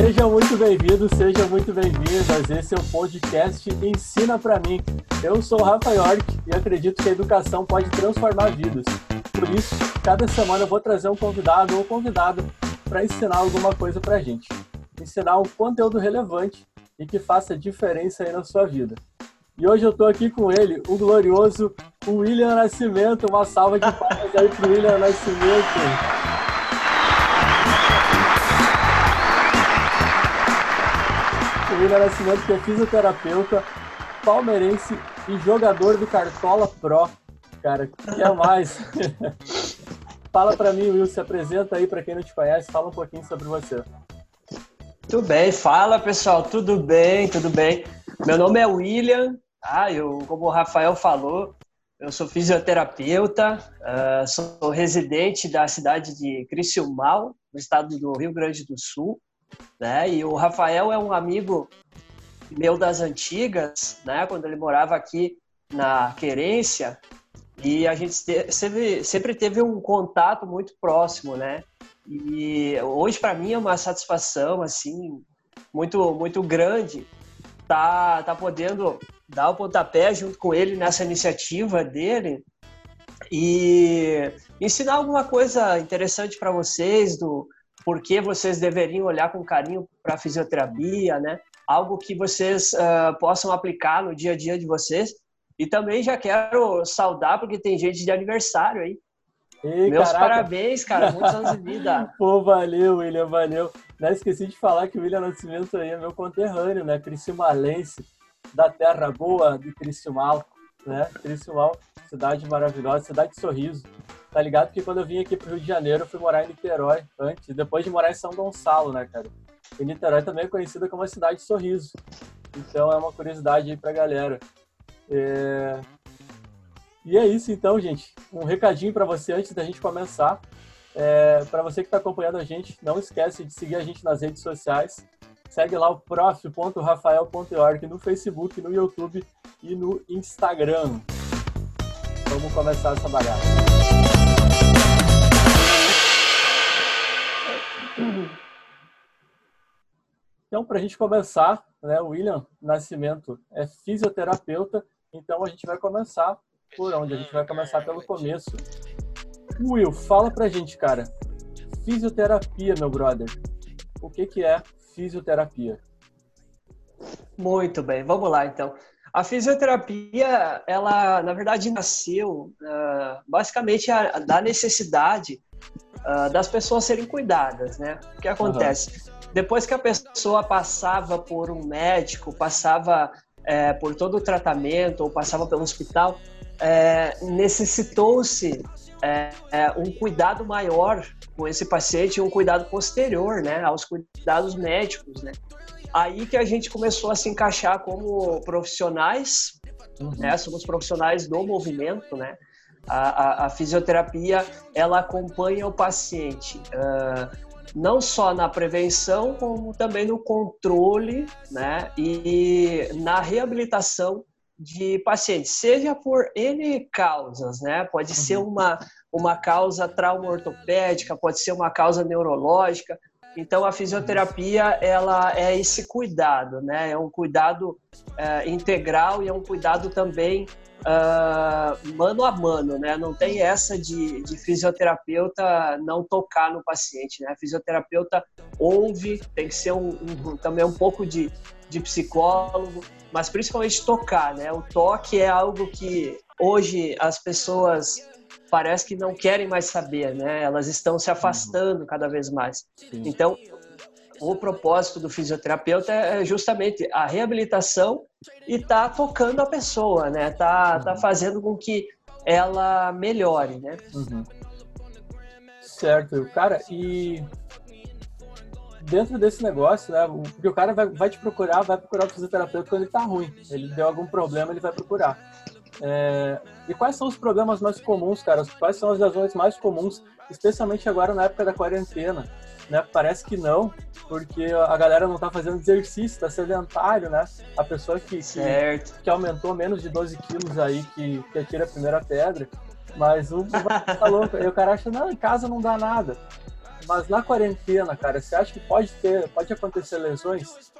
Seja muito bem-vindo, seja muito bem-vindas. Esse é o podcast Ensina para mim. Eu sou o Rafa York e acredito que a educação pode transformar vidas. Por isso, cada semana eu vou trazer um convidado ou convidada para ensinar alguma coisa para a gente. Ensinar um conteúdo relevante e que faça diferença aí na sua vida. E hoje eu estou aqui com ele, o glorioso William Nascimento. Uma salva de palmas aí para o William Nascimento. William Nascimento, que é fisioterapeuta, palmeirense e jogador do Cartola Pro. Cara, o que é mais? fala para mim, Will, se apresenta aí para quem não te conhece, fala um pouquinho sobre você. Tudo bem, fala pessoal, tudo bem, tudo bem. Meu nome é William, tá? eu, como o Rafael falou, eu sou fisioterapeuta, uh, sou residente da cidade de Criciúmal, no estado do Rio Grande do Sul né? E o Rafael é um amigo meu das antigas, né? Quando ele morava aqui na Querência e a gente sempre, sempre teve um contato muito próximo, né? E hoje para mim é uma satisfação assim muito muito grande tá tá podendo dar o pontapé junto com ele nessa iniciativa dele e ensinar alguma coisa interessante para vocês do por que vocês deveriam olhar com carinho para a fisioterapia, né? Algo que vocês uh, possam aplicar no dia a dia de vocês. E também já quero saudar, porque tem gente de aniversário aí. Ei, Meus caraca. parabéns, cara. Muitos anos de vida. Pô, valeu, William, valeu. Não esqueci de falar que o William Nascimento aí é meu conterrâneo, né? Criciumalense, da terra boa de Criciúmal, né? Criciúmal, cidade maravilhosa, cidade de sorriso. Tá ligado? Que quando eu vim aqui pro Rio de Janeiro, eu fui morar em Niterói antes, depois de morar em São Gonçalo, né, cara? E Niterói também é conhecida como a cidade de sorriso. Então é uma curiosidade aí pra galera. É... E é isso então, gente. Um recadinho para você antes da gente começar. É... Para você que está acompanhando a gente, não esquece de seguir a gente nas redes sociais. Segue lá o prof.rafael.org no Facebook, no YouTube e no Instagram. Vamos começar essa bagaça. Então, para a gente começar, né, o William Nascimento é fisioterapeuta, então a gente vai começar por onde? A gente vai começar pelo começo. Will, fala pra gente, cara. Fisioterapia, meu brother. O que, que é fisioterapia? Muito bem, vamos lá então. A fisioterapia, ela na verdade nasceu uh, basicamente a, da necessidade uh, das pessoas serem cuidadas, né? O que acontece? Uhum. Depois que a pessoa passava por um médico, passava é, por todo o tratamento ou passava pelo hospital, é, necessitou-se é, é, um cuidado maior com esse paciente, um cuidado posterior, né, aos cuidados médicos, né. Aí que a gente começou a se encaixar como profissionais, uhum. né, somos profissionais do movimento, né. A, a, a fisioterapia ela acompanha o paciente. Uh, não só na prevenção, como também no controle né, e na reabilitação de pacientes, seja por N causas, né? Pode uhum. ser uma, uma causa trauma ortopédica, pode ser uma causa neurológica. Então, a fisioterapia, ela é esse cuidado, né? É um cuidado é, integral e é um cuidado também uh, mano a mano, né? Não tem essa de, de fisioterapeuta não tocar no paciente, né? A fisioterapeuta ouve, tem que ser um, um, também um pouco de, de psicólogo, mas principalmente tocar, né? O toque é algo que hoje as pessoas parece que não querem mais saber, né? Elas estão se afastando cada vez mais. Sim. Então, o propósito do fisioterapeuta é justamente a reabilitação e tá tocando a pessoa, né? Tá, tá uhum. fazendo com que ela melhore, né? Uhum. Certo, cara, e dentro desse negócio, né? Porque o cara vai, vai te procurar, vai procurar o fisioterapeuta quando ele tá ruim. Ele deu algum problema, ele vai procurar. É, e quais são os problemas mais comuns, cara? Quais são as lesões mais comuns, especialmente agora na época da quarentena? Né? Parece que não, porque a galera não está fazendo exercício, está sedentário, né? A pessoa que, que, que, aumentou menos de 12 quilos aí, que, que atira a primeira pedra, mas o tá louco. Aí o cara acha, não, em casa não dá nada. mas na quarentena, cara, você acha que pode ter, pode acontecer lesões?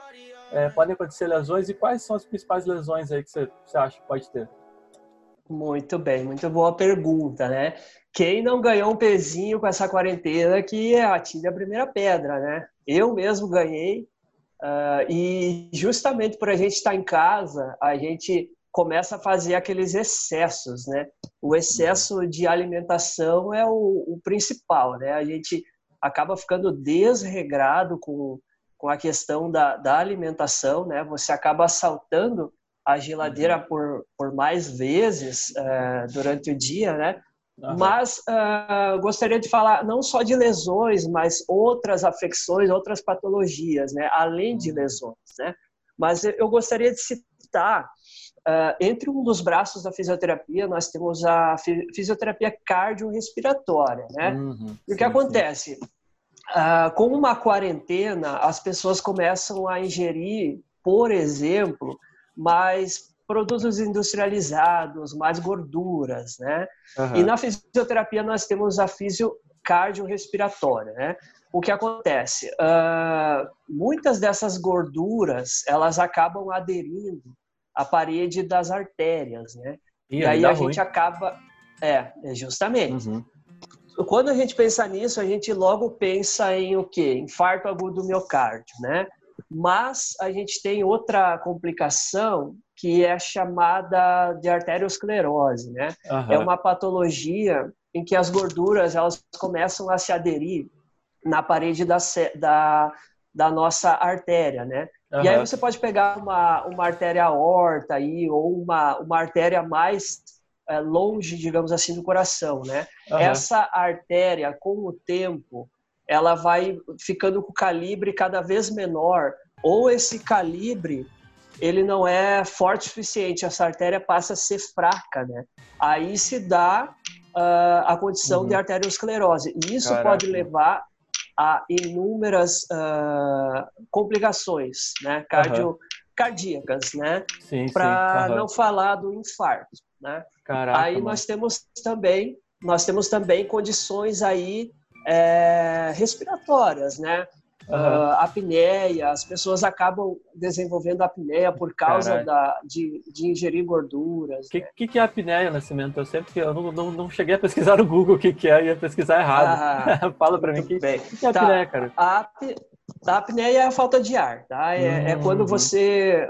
É, podem acontecer lesões e quais são as principais lesões aí que você, você acha que pode ter? Muito bem, muito boa pergunta, né? Quem não ganhou um pezinho com essa quarentena que atire a primeira pedra, né? Eu mesmo ganhei uh, e justamente por a gente estar em casa, a gente começa a fazer aqueles excessos, né? O excesso de alimentação é o, o principal, né? A gente acaba ficando desregrado com, com a questão da, da alimentação, né? Você acaba saltando a geladeira uhum. por, por mais vezes uh, durante o dia, né? Uhum. Mas uh, gostaria de falar não só de lesões, mas outras afecções, outras patologias, né? Além de uhum. lesões, né? Mas eu gostaria de citar uh, entre um dos braços da fisioterapia nós temos a fisioterapia cardiorrespiratória, né? Uhum. E o que acontece? Uh, com uma quarentena, as pessoas começam a ingerir, por exemplo, mais produtos industrializados, mais gorduras, né? Uhum. E na fisioterapia nós temos a fisio cardiorrespiratória, né? O que acontece? Uh, muitas dessas gorduras, elas acabam aderindo à parede das artérias, né? E, e aí a ruim. gente acaba... É, é, justamente. Uhum. Quando a gente pensa nisso, a gente logo pensa em o quê? Infarto agudo do miocárdio, né? Mas a gente tem outra complicação que é chamada de arteriosclerose, né? Uhum. É uma patologia em que as gorduras elas começam a se aderir na parede da, da, da nossa artéria, né? Uhum. E aí você pode pegar uma, uma artéria aorta aí, ou uma, uma artéria mais é, longe, digamos assim, do coração, né? Uhum. Essa artéria, com o tempo, ela vai ficando com o calibre cada vez menor, ou esse calibre ele não é forte o suficiente, essa artéria passa a ser fraca, né? Aí se dá uh, a condição uhum. de arteriosclerose. E isso Caraca. pode levar a inúmeras uh, complicações, né? Cardio, uhum. Cardíacas, né? Para uhum. não falar do infarto, né? Caraca, aí mano. nós temos também nós temos também condições aí é, respiratórias, né? Uhum. Uh, apneia, as pessoas acabam desenvolvendo apneia por causa da, de, de, ingerir gorduras. O que, né? que, que, é apneia, Nascimento? Eu sempre eu não, não, não, cheguei a pesquisar no Google o que, que é, ia pesquisar errado. Ah, Fala para mim, o que, que, que é tá. apneia, cara? A, a apneia é a falta de ar, tá? É, é é quando você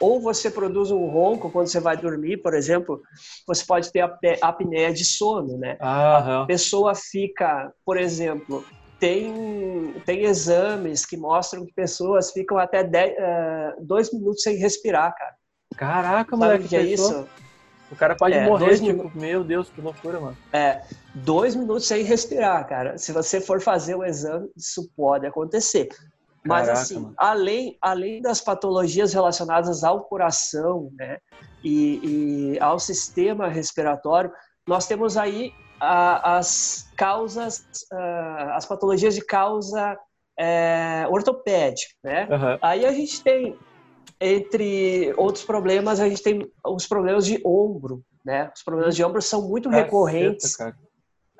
ou você produz um ronco quando você vai dormir, por exemplo, você pode ter apneia de sono, né? A pessoa fica, por exemplo, tem, tem exames que mostram que pessoas ficam até uh, dois minutos sem respirar, cara. Caraca, moleque, que é isso? O cara pode é, morrer, tipo, meu Deus, que loucura, mano. É, dois minutos sem respirar, cara. Se você for fazer o exame, isso pode acontecer. Mas Caraca, assim, além, além das patologias relacionadas ao coração, né, e, e ao sistema respiratório, nós temos aí a, as causas, a, as patologias de causa é, ortopédica, né? Uhum. Aí a gente tem, entre outros problemas, a gente tem os problemas de ombro, né? Os problemas de ombro são muito recorrentes. Cara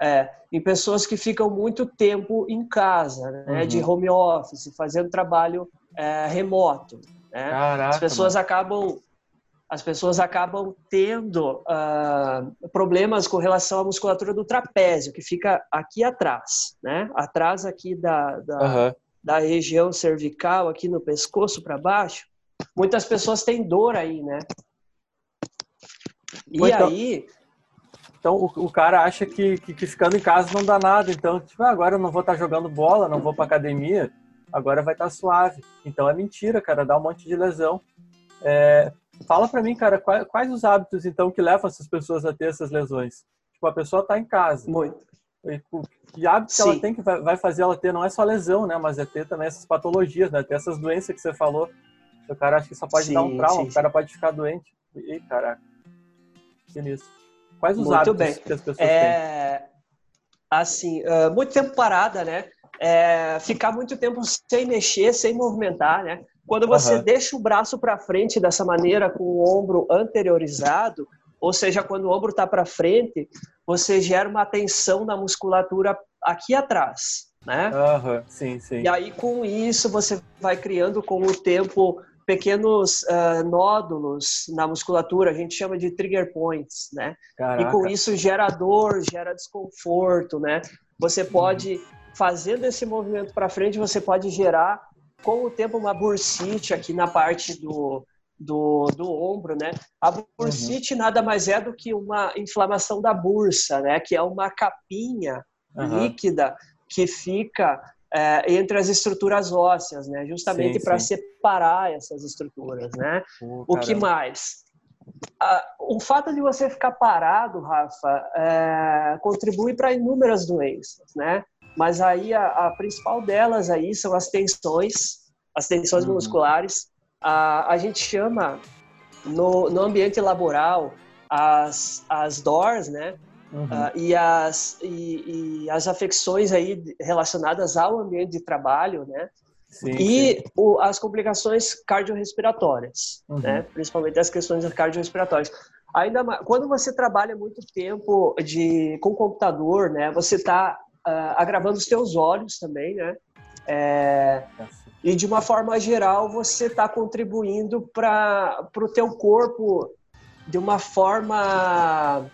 é, em pessoas que ficam muito tempo em casa, né, uhum. de home office, fazendo trabalho é, remoto. Né? Caraca, as pessoas mano. acabam as pessoas acabam tendo uh, problemas com relação à musculatura do trapézio, que fica aqui atrás, né? Atrás aqui da, da, uhum. da região cervical, aqui no pescoço para baixo. Muitas pessoas têm dor aí, né? E então... aí então o, o cara acha que, que, que, ficando em casa não dá nada. Então, tipo, ah, agora eu não vou estar tá jogando bola, não vou para academia, agora vai estar tá suave. Então é mentira, cara, dá um monte de lesão. É, fala para mim, cara, quais, quais, os hábitos então que levam essas pessoas a ter essas lesões? Tipo, a pessoa tá em casa. Muito. Que hábito que ela tem que vai fazer ela ter não é só lesão, né? Mas é ter também essas patologias, né? Ter essas doenças que você falou. O cara acha que só pode sim, dar um trauma, sim, o cara pode ficar doente. Ih, caraca. Sinistro. Quais os muito hábitos bem. que as pessoas é... têm? Assim, uh, muito tempo parada, né? É, ficar muito tempo sem mexer, sem movimentar, né? Quando você uhum. deixa o braço para frente dessa maneira, com o ombro anteriorizado, ou seja, quando o ombro está para frente, você gera uma tensão na musculatura aqui atrás. né? Uhum, sim, sim. E aí, com isso, você vai criando com o tempo pequenos uh, nódulos na musculatura, a gente chama de trigger points, né? Caraca. E com isso gera dor, gera desconforto, né? Você pode, fazendo esse movimento para frente, você pode gerar, com o tempo, uma bursite aqui na parte do, do, do ombro, né? A bursite uhum. nada mais é do que uma inflamação da bursa, né? Que é uma capinha uhum. líquida que fica é, entre as estruturas ósseas, né? Justamente para separar essas estruturas, né? O que mais? Ah, o fato de você ficar parado, Rafa, é, contribui para inúmeras doenças, né? Mas aí a, a, principal delas aí são as tensões, as tensões uhum. musculares. A, a gente chama no, no ambiente laboral as, as DORs, né? Uhum. Uh, e, as, e, e, as afecções aí relacionadas ao ambiente de trabalho, né? Sim, e sim. O, as complicações cardiorrespiratórias, uhum. né? Principalmente as questões cardiorrespiratórias. Ainda mais, quando você trabalha muito tempo de, com computador, né? Você está uh, ah, agravando os teus olhos também, né? É, e de uma forma geral, você está contribuindo para o teu corpo de uma forma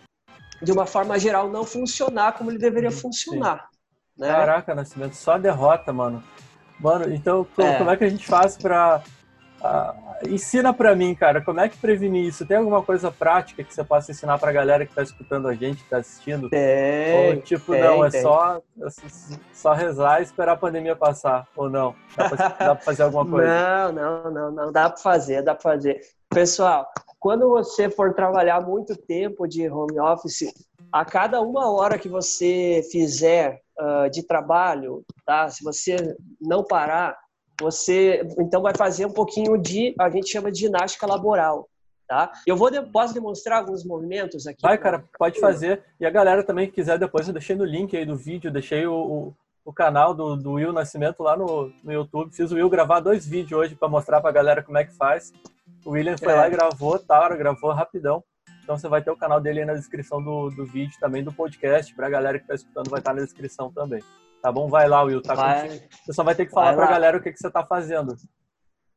de uma forma geral, não funcionar como ele deveria funcionar. Né? Caraca, Nascimento, só derrota, mano. Mano, então como é, como é que a gente faz pra. Ensina pra mim, cara, como é que prevenir isso? Tem alguma coisa prática que você possa ensinar pra galera que tá escutando a gente, que tá assistindo? Tem. Ou tipo, tem, não, é só, só rezar e esperar a pandemia passar, ou não? Dá pra, dá pra fazer alguma coisa? Não, não, não, não. Dá pra fazer, dá pra fazer. Pessoal, quando você for trabalhar muito tempo de home office, a cada uma hora que você fizer uh, de trabalho, tá? Se você não parar, você então vai fazer um pouquinho de, a gente chama de ginástica laboral. Tá? Eu vou posso demonstrar alguns movimentos aqui. Vai, cara, pode fazer. E a galera também que quiser depois eu deixei no link aí do vídeo, deixei o, o, o canal do, do Will Nascimento lá no, no YouTube. Fiz o Will gravar dois vídeos hoje para mostrar para a galera como é que faz. O William foi é. lá e gravou, tá? Gravou rapidão. Então você vai ter o canal dele aí na descrição do, do vídeo também, do podcast. Pra galera que tá escutando, vai estar na descrição também. Tá bom? Vai lá, Will. Tá vai. Você só vai ter que falar pra lá. galera o que, que você tá fazendo.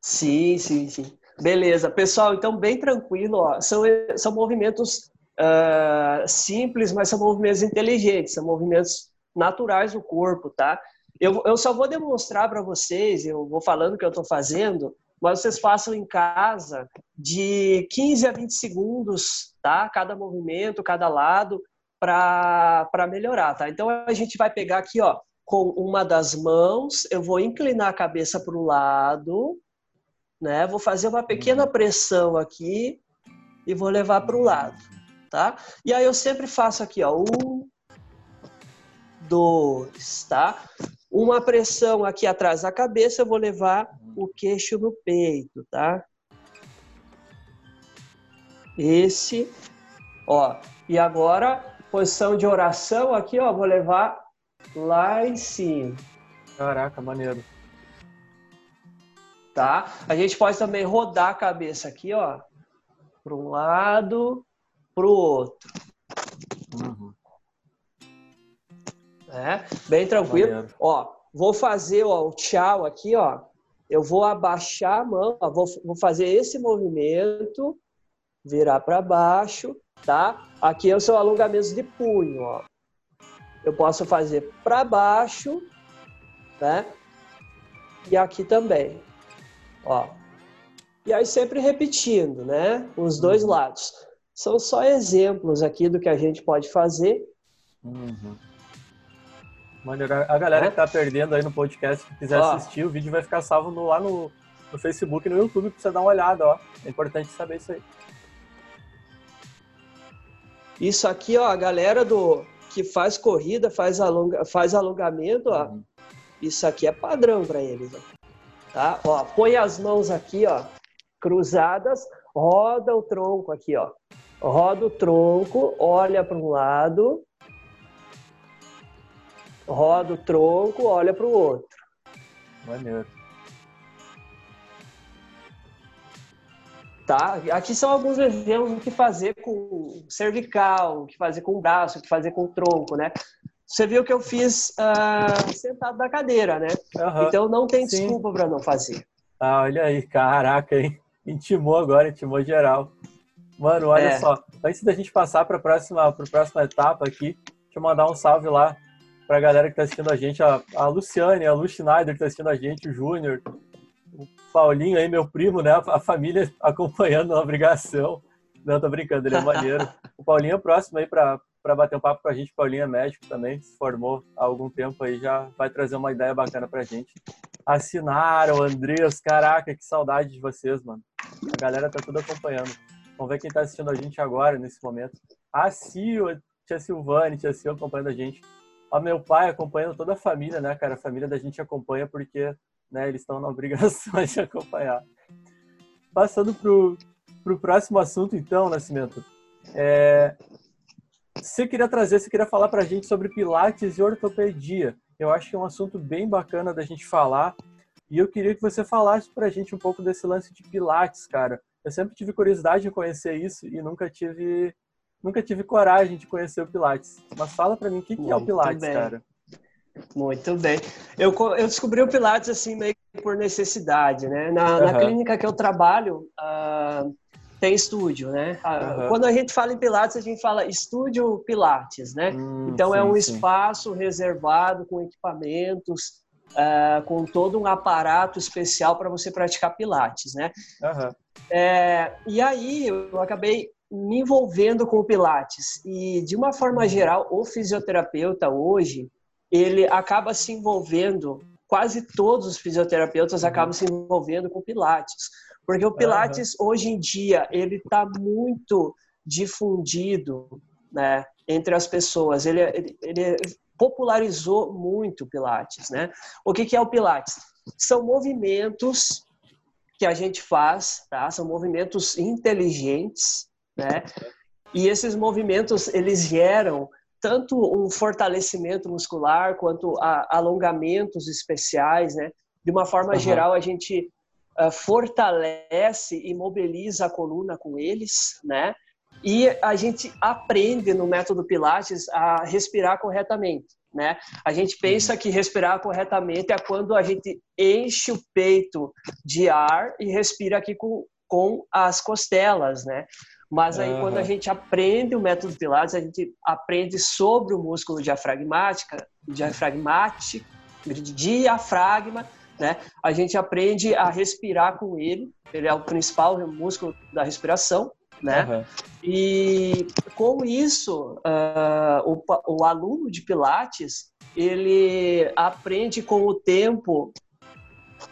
Sim, sim, sim. Beleza. Pessoal, então bem tranquilo. Ó. São, são movimentos uh, simples, mas são movimentos inteligentes. São movimentos naturais do corpo, tá? Eu, eu só vou demonstrar para vocês, eu vou falando o que eu estou fazendo, mas vocês façam em casa de 15 a 20 segundos, tá? Cada movimento, cada lado, para melhorar, tá? Então a gente vai pegar aqui, ó, com uma das mãos, eu vou inclinar a cabeça para o lado, né? Vou fazer uma pequena uhum. pressão aqui e vou levar para o lado, tá? E aí eu sempre faço aqui, ó, um, dois, tá? Uma pressão aqui atrás da cabeça, eu vou levar o queixo no peito, tá? Esse, ó. E agora, posição de oração aqui, ó, vou levar lá em cima. Caraca, maneiro. Tá? A gente pode também rodar a cabeça aqui, ó, para um lado, para o outro. Uhum. É, bem tranquilo. Maneiro. Ó, vou fazer ó, o tchau aqui, ó eu vou abaixar a mão, ó, vou, vou fazer esse movimento, virar para baixo, tá? Aqui é o seu alongamento de punho, ó. Eu posso fazer para baixo, né? E aqui também, ó. E aí sempre repetindo, né? Os dois uhum. lados. São só exemplos aqui do que a gente pode fazer. Uhum. Maneiro. A galera que tá perdendo aí no podcast, que quiser ó. assistir, o vídeo vai ficar salvo no, lá no, no Facebook e no YouTube pra você dar uma olhada, ó. É importante saber isso aí. Isso aqui, ó, a galera do que faz corrida, faz, alonga, faz alongamento, ó. Uhum. Isso aqui é padrão para eles, ó. Tá? Ó, põe as mãos aqui, ó, cruzadas, roda o tronco aqui, ó. Roda o tronco, olha para um lado, roda o tronco, olha para o outro. Maneiro. Tá? Aqui são alguns exemplos do que fazer com cervical, o que fazer com o braço, o que fazer com o tronco, né? você viu que eu fiz uh, sentado na cadeira, né? Uhum. Então não tem desculpa para não fazer. Ah, olha aí, caraca, hein? Intimou agora, intimou geral. Mano, olha é. só, antes da gente passar para a próxima, próxima etapa aqui, deixa eu mandar um salve lá para a galera que está assistindo a gente, a, a Luciane, a Lu Schneider que está assistindo a gente, o Júnior, o Paulinho aí, meu primo, né? A, a família acompanhando na obrigação. Não, tô brincando, ele é maneiro. o Paulinho é próximo aí para para bater um papo com a gente. Paulinho é médico também, se formou há algum tempo aí, já vai trazer uma ideia bacana pra gente. Assinaram, Andreas, caraca, que saudade de vocês, mano. A galera tá tudo acompanhando. Vamos ver quem tá assistindo a gente agora, nesse momento. A Cio, tia Silvane, tia Cio acompanhando a gente. O meu pai acompanhando toda a família, né, cara? A família da gente acompanha porque né, eles estão na obrigação de acompanhar. Passando pro, pro próximo assunto, então, Nascimento. É, você queria trazer, você queria falar para a gente sobre pilates e ortopedia. Eu acho que é um assunto bem bacana da gente falar. E eu queria que você falasse para a gente um pouco desse lance de pilates, cara. Eu sempre tive curiosidade de conhecer isso e nunca tive nunca tive coragem de conhecer o pilates. Mas fala para mim o que, que é o pilates, cara. Muito bem. Eu, eu descobri o Pilates assim meio por necessidade, né? Na, uhum. na clínica que eu trabalho, uh, tem estúdio, né? Uhum. Quando a gente fala em Pilates, a gente fala estúdio Pilates, né? Hum, então é sim, é um sim. espaço reservado com equipamentos, uh, com todo um aparato especial para você praticar Pilates, né? Uhum. É, e aí eu acabei me envolvendo com o Pilates e de uma forma geral o fisioterapeuta hoje ele acaba se envolvendo quase todos os fisioterapeutas acabam se envolvendo com Pilates porque o Pilates, uhum. hoje em dia, ele está muito difundido né, entre as pessoas. Ele, ele, ele, popularizou muito o Pilates. Né? O que, que é o Pilates? São movimentos que a gente faz, tá? são movimentos inteligentes, né? e esses movimentos, eles geram tanto um fortalecimento muscular quanto alongamentos especiais, né? De uma forma uhum. geral, a gente uh, fortalece e mobiliza a coluna com eles, né? E a gente aprende no método Pilates a respirar corretamente, né? A gente pensa que respirar corretamente é quando a gente enche o peito de ar e respira aqui com, com as costelas, né? Mas aí, uhum. quando a gente aprende o método Pilates, a gente aprende sobre o músculo diafragmático, diafragmático, diafragma, né? A gente aprende a respirar com ele, ele é o principal músculo da respiração, né? Uhum. E com isso, uh, o, o aluno de Pilates, ele aprende com o tempo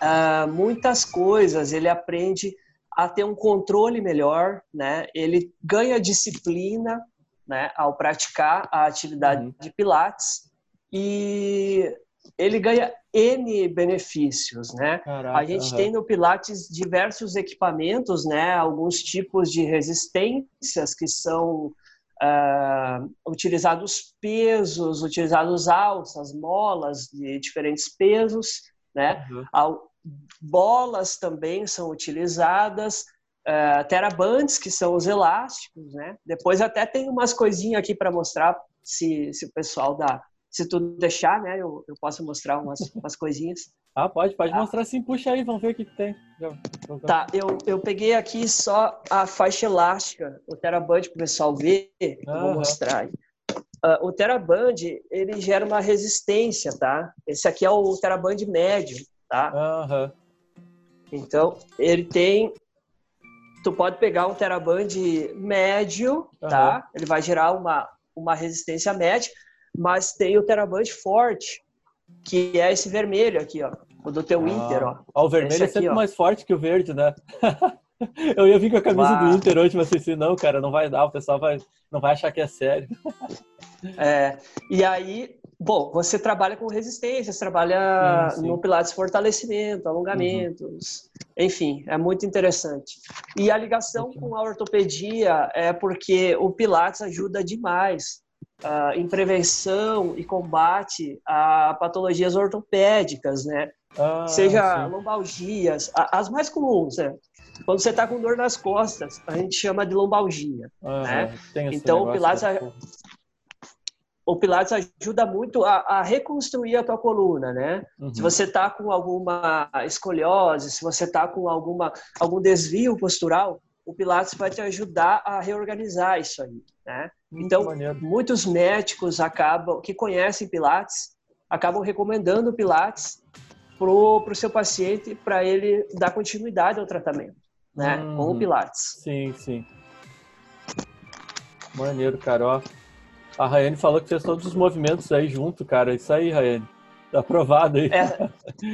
uh, muitas coisas, ele aprende a ter um controle melhor, né? Ele ganha disciplina, né? Ao praticar a atividade uhum. de Pilates e ele ganha N benefícios, né? Caraca, a gente uhum. tem no Pilates diversos equipamentos, né? Alguns tipos de resistências que são uh, utilizados pesos, utilizados alças, molas de diferentes pesos, né? Uhum. Bolas também são utilizadas, uh, terabands, que são os elásticos, né? Depois até tem umas coisinhas aqui para mostrar se, se o pessoal da se tu deixar, né, eu, eu posso mostrar umas, umas coisinhas. Ah, pode, pode ah. mostrar sim. Puxa aí, vamos ver o que, que tem. Tá, eu, eu peguei aqui só a faixa elástica, o Teraband, para o pessoal ver. Uhum. Vou mostrar aí. Uh, o Teraband, ele gera uma resistência, tá? Esse aqui é o Teraband médio, tá? Uhum. Então, ele tem... Tu pode pegar um Teraband médio, uhum. tá? Ele vai gerar uma, uma resistência média mas tem o Teraband forte, que é esse vermelho aqui, ó. O do teu ah, Inter, ó. ó o vermelho esse é sempre aqui, mais forte que o verde, né? Eu ia vir com a camisa do Inter hoje, mas assim, não, cara, não vai dar, o pessoal vai, não vai achar que é sério. É, e aí, bom, você trabalha com resistência, você trabalha sim, sim. no Pilates fortalecimento, alongamentos, uhum. enfim, é muito interessante. E a ligação com a ortopedia é porque o Pilates ajuda demais uh, em prevenção e combate a patologias ortopédicas, né? Ah, Seja sim. lombalgias, as mais comuns, né? Quando você está com dor nas costas, a gente chama de lombalgia, ah, né? Então, o Pilates, o Pilates ajuda muito a, a, reconstruir a tua coluna, né? Uhum. Se você está com alguma escoliose, se você está com alguma, algum desvio postural, o Pilates vai te ajudar a reorganizar isso aí, né? Muito então, maneiro. muitos médicos acabam, que conhecem Pilates, acabam recomendando o Pilates pro, pro seu paciente para ele dar continuidade ao tratamento, né? Uhum. Com o uhum. Pilates. Sim, sim. Maneiro, Carol. A Rayane falou que fez todos os movimentos aí junto, cara. Isso aí, Rayane. Tá aprovado aí. É,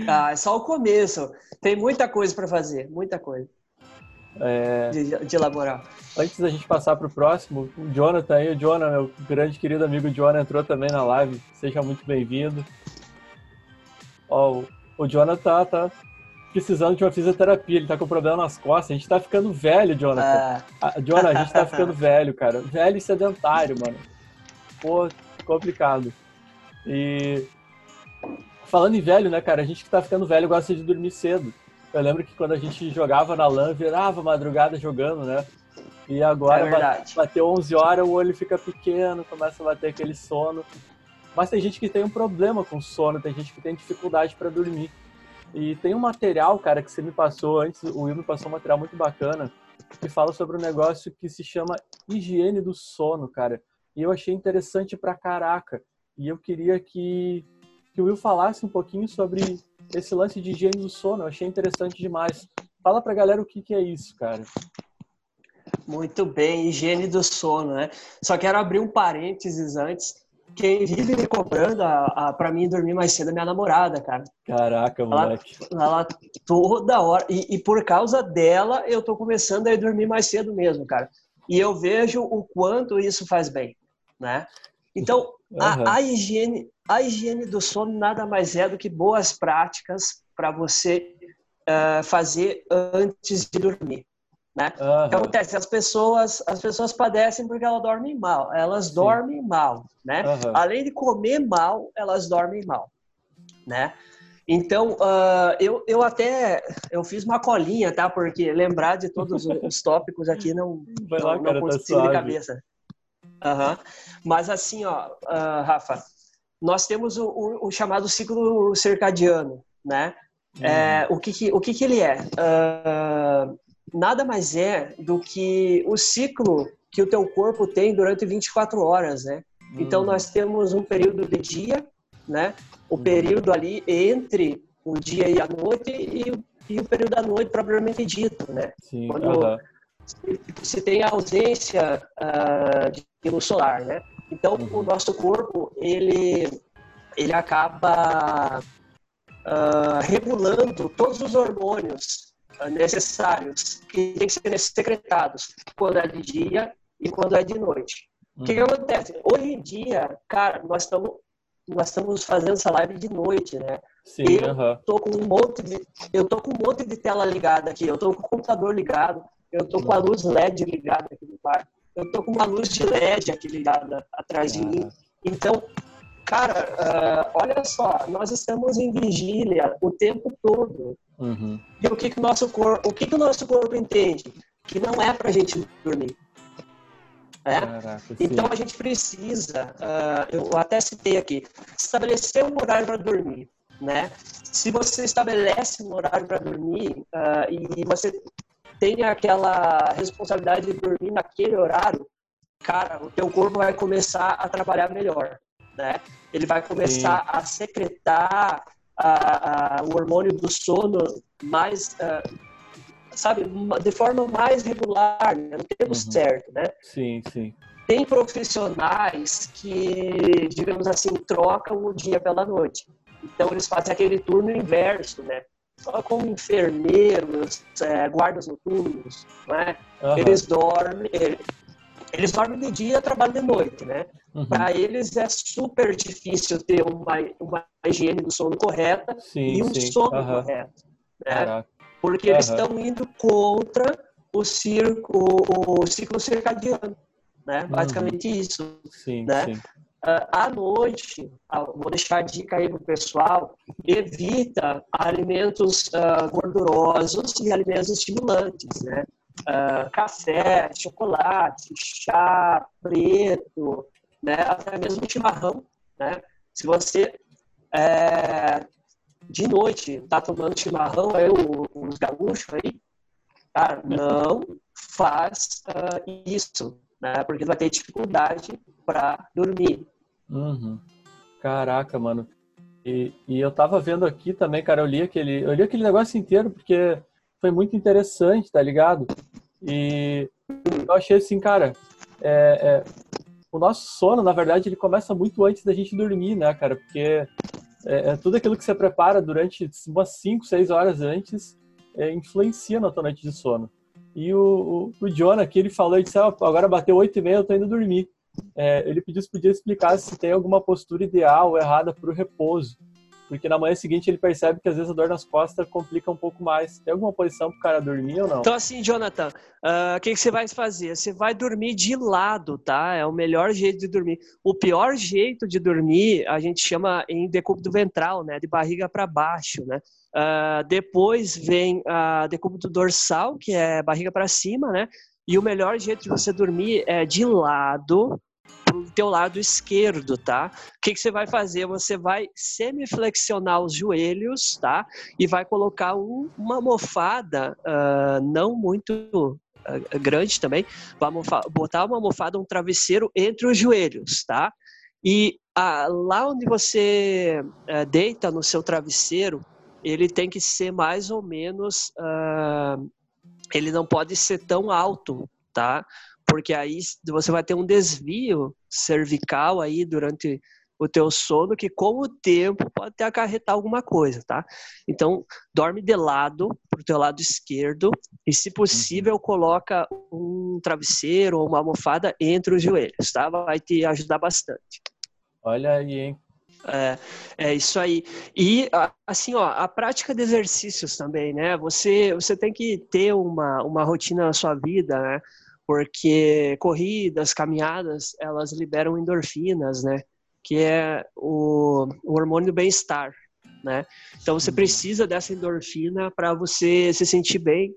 ah, é só o começo. Tem muita coisa para fazer, muita coisa. É... De, de, elaborar. Antes da gente passar para o próximo, o Jonathan aí, o Jonathan, meu grande querido amigo Jonathan, entrou também na live. Seja muito bem-vindo. Ó, o Jonathan tá, tá precisando de uma fisioterapia, ele tá com problema nas costas. A gente tá ficando velho, Jonathan. Ah. A, Jonathan, a gente tá ficando velho, cara. Velho e sedentário, mano pô, complicado. E falando em velho, né, cara, a gente que tá ficando velho gosta de dormir cedo. Eu lembro que quando a gente jogava na LAN, virava madrugada jogando, né? E agora é bateu 11 horas, o olho fica pequeno, começa a bater aquele sono. Mas tem gente que tem um problema com sono, tem gente que tem dificuldade para dormir. E tem um material, cara, que você me passou antes, o Will me passou um material muito bacana, que fala sobre um negócio que se chama higiene do sono, cara. E eu achei interessante pra caraca. E eu queria que, que o Will falasse um pouquinho sobre esse lance de higiene do sono. Eu achei interessante demais. Fala pra galera o que, que é isso, cara. Muito bem, higiene do sono, né? Só quero abrir um parênteses antes. Quem vive me cobrando a, a, pra mim dormir mais cedo é minha namorada, cara. Caraca, moleque. Ela, ela toda hora. E, e, por causa dela, eu tô começando a dormir mais cedo mesmo, cara. E eu vejo o quanto isso faz bem né? Então, uhum. a, a, higiene, a higiene do sono nada mais é do que boas práticas para você uh, fazer antes de dormir. Né? Uhum. Acontece? As pessoas, as pessoas padecem porque elas dormem mal. Elas Sim. dormem mal, né? Uhum. Além de comer mal, elas dormem mal, né? Então, uh, eu, eu até eu fiz uma colinha, tá? Porque lembrar de todos os tópicos aqui não, Vai não, lá, não tá consigo tá de cabeça. Uhum. Mas assim, ó, uh, Rafa, nós temos o, o, o, chamado ciclo circadiano, né? Uhum. É, o que, que, o que, que ele é? Uh, nada mais é do que o ciclo que o teu corpo tem durante 24 horas, né? Uhum. Então nós temos um período de dia, né? O uhum. período ali entre o dia e a noite e, e o período da noite propriamente dito, né? Sim. Quando, se tem a ausência uh, de luz solar, né? Então, uhum. o nosso corpo, ele, ele acaba uh, regulando todos os hormônios uh, necessários que têm que ser secretados quando é de dia e quando é de noite. O que, que, uhum. acontece? Hoje em dia, cara, nós estamos nós estamos fazendo essa live de noite, né? Sim, eu uhum. tô com um monte de eu tô com um monte de tela ligada aqui, eu tô com o computador ligado, eu tô com a luz LED ligada aqui no quarto. Eu tô com uma luz de LED aqui ligada atrás de mim. Então, cara, uh, olha só, nós estamos em vigília o tempo todo. Uhum. E o que que nosso corpo, o que que o nosso corpo entende? Que não é para a gente dormir. É? Caraca, então a gente precisa, uh, eu até citei aqui, estabelecer um horário para dormir, né? Se você estabelece um horário para dormir uh, e você tem aquela responsabilidade de dormir naquele horário, cara, o teu corpo vai começar a trabalhar melhor, né? Ele vai começar Sim. a secretar a, a, o hormônio do sono mais, uh, sabe, de forma mais regular, né? no tempo uhum. certo, né? Sim, sim. Tem profissionais que, digamos assim, trocam o dia pela noite. Então eles fazem aquele turno inverso, né? Só como enfermeiros, é, guardas noturnos, né? Uhum. Eles dormem, eles dormem de dia, trabalham de noite, né? Uhum. Para eles é super difícil ter uma, uma higiene do sono correta sim, e um sim. sono uhum. correto, né? Porque eles estão indo contra o, circo, o, o ciclo circadiano, né? Basicamente isso, sim, né? Uh, à noite, uh, vou deixar a dica aí para o pessoal, evita alimentos uh, gordurosos e alimentos estimulantes, né? café, chocolate, chá preto, né? Até mesmo chimarrão, né? Se você é, de noite tá tomando chimarrão, aí os gaúchos aí, cara, não faz uh, isso, né? Porque vai ter dificuldade para dormir. Uhum. Caraca, mano. E, e, eu tava vendo aqui também, cara, eu li aquele, eu li aquele negócio inteiro porque foi muito interessante, tá ligado? E eu achei assim, cara, é, é, o nosso sono, na verdade, ele começa muito antes da gente dormir, né, cara? Porque é, é tudo aquilo que você prepara durante umas 5, 6 horas antes é, influencia na tua noite de sono. E o, o, o John aqui, ele falou, ele disse, ah, agora bateu 8 e meia, eu tô indo dormir é, ele pediu se podia explicar se tem alguma postura ideal ou errada para o repouso. Porque na manhã seguinte ele percebe que às vezes a dor nas costas complica um pouco mais. Tem alguma posição para o cara dormir ou não? Então, assim, Jonathan, ah, o uh, que, que você vai fazer? Você vai dormir de lado, tá? É o melhor jeito de dormir. O pior jeito de dormir a gente chama em decúbito ventral, né? De barriga para baixo, né? Uh, depois vem a decúbito dorsal, que é barriga para cima, né? E o melhor jeito de você dormir é de lado, pro teu lado esquerdo, tá? O que, que você vai fazer? Você vai semiflexionar os joelhos, tá? E vai colocar um, uma almofada, uh, não muito uh, grande também, botar uma almofada, um travesseiro entre os joelhos, tá? E uh, lá onde você eh, deita no seu travesseiro, ele tem que ser mais ou menos ele não pode ser tão alto, tá? Porque aí você vai ter um desvio cervical aí durante o teu sono que com o tempo pode até acarretar alguma coisa, tá? Então, dorme de lado, pro teu lado esquerdo, e se possível, uhum. coloca um travesseiro ou uma almofada entre os joelhos, tá? Vai te ajudar bastante. Olha aí, hein? É, é isso aí. E assim, ó, a prática de exercícios também, né? Você, você tem que ter uma, uma rotina na sua vida, né? Porque corridas, caminhadas, elas liberam endorfinas, né? Que é o, o hormônio do bem-estar, né? Então você uhum. precisa dessa endorfina para você se sentir bem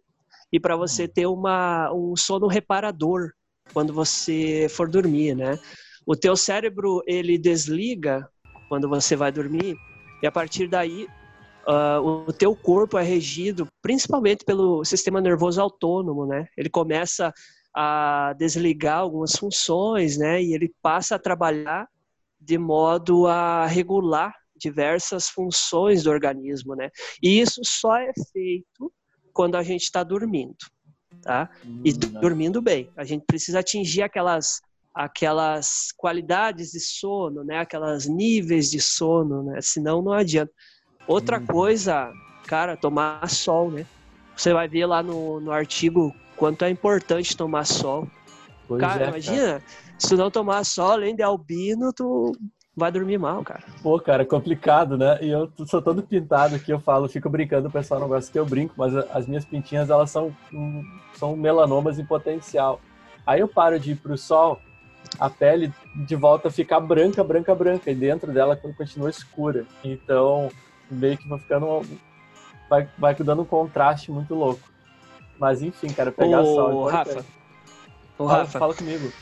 e para você uhum. ter uma, um sono reparador quando você for dormir, né? O teu cérebro ele desliga quando você vai dormir, e a partir daí uh, o teu corpo é regido principalmente pelo sistema nervoso autônomo, né? Ele começa a desligar algumas funções, né? E ele passa a trabalhar de modo a regular diversas funções do organismo, né? E isso só é feito quando a gente está dormindo, tá? E hum, dormindo bem. A gente precisa atingir aquelas aquelas qualidades de sono, né? Aquelas níveis de sono, né? Senão não adianta. Outra uhum. coisa, cara, tomar sol, né? Você vai ver lá no, no artigo quanto é importante tomar sol. Pois cara, é, imagina, cara. se não tomar sol, além de albino, tu vai dormir mal, cara. Pô, cara, é complicado, né? E eu sou todo pintado aqui, eu falo, fico brincando, o pessoal não gosta que eu brinco, mas as minhas pintinhas, elas são, são melanomas em potencial. Aí eu paro de ir pro sol, a pele de volta fica branca, branca, branca, e dentro dela continua escura. Então, meio que vai ficando. Vai, vai dando um contraste muito louco. Mas enfim, cara, pegar Ô, sol. É Rafa. Ô, Rafa. Fala comigo.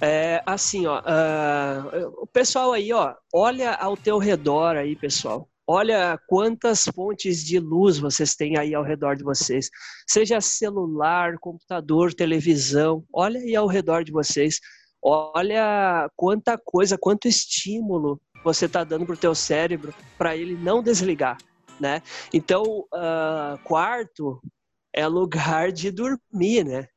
É, assim, ó, uh, o pessoal aí, ó, olha ao teu redor aí, pessoal. Olha quantas fontes de luz vocês têm aí ao redor de vocês. Seja celular, computador, televisão. Olha aí ao redor de vocês. Olha quanta coisa, quanto estímulo você está dando para o teu cérebro para ele não desligar, né? Então, uh, quarto é lugar de dormir, né?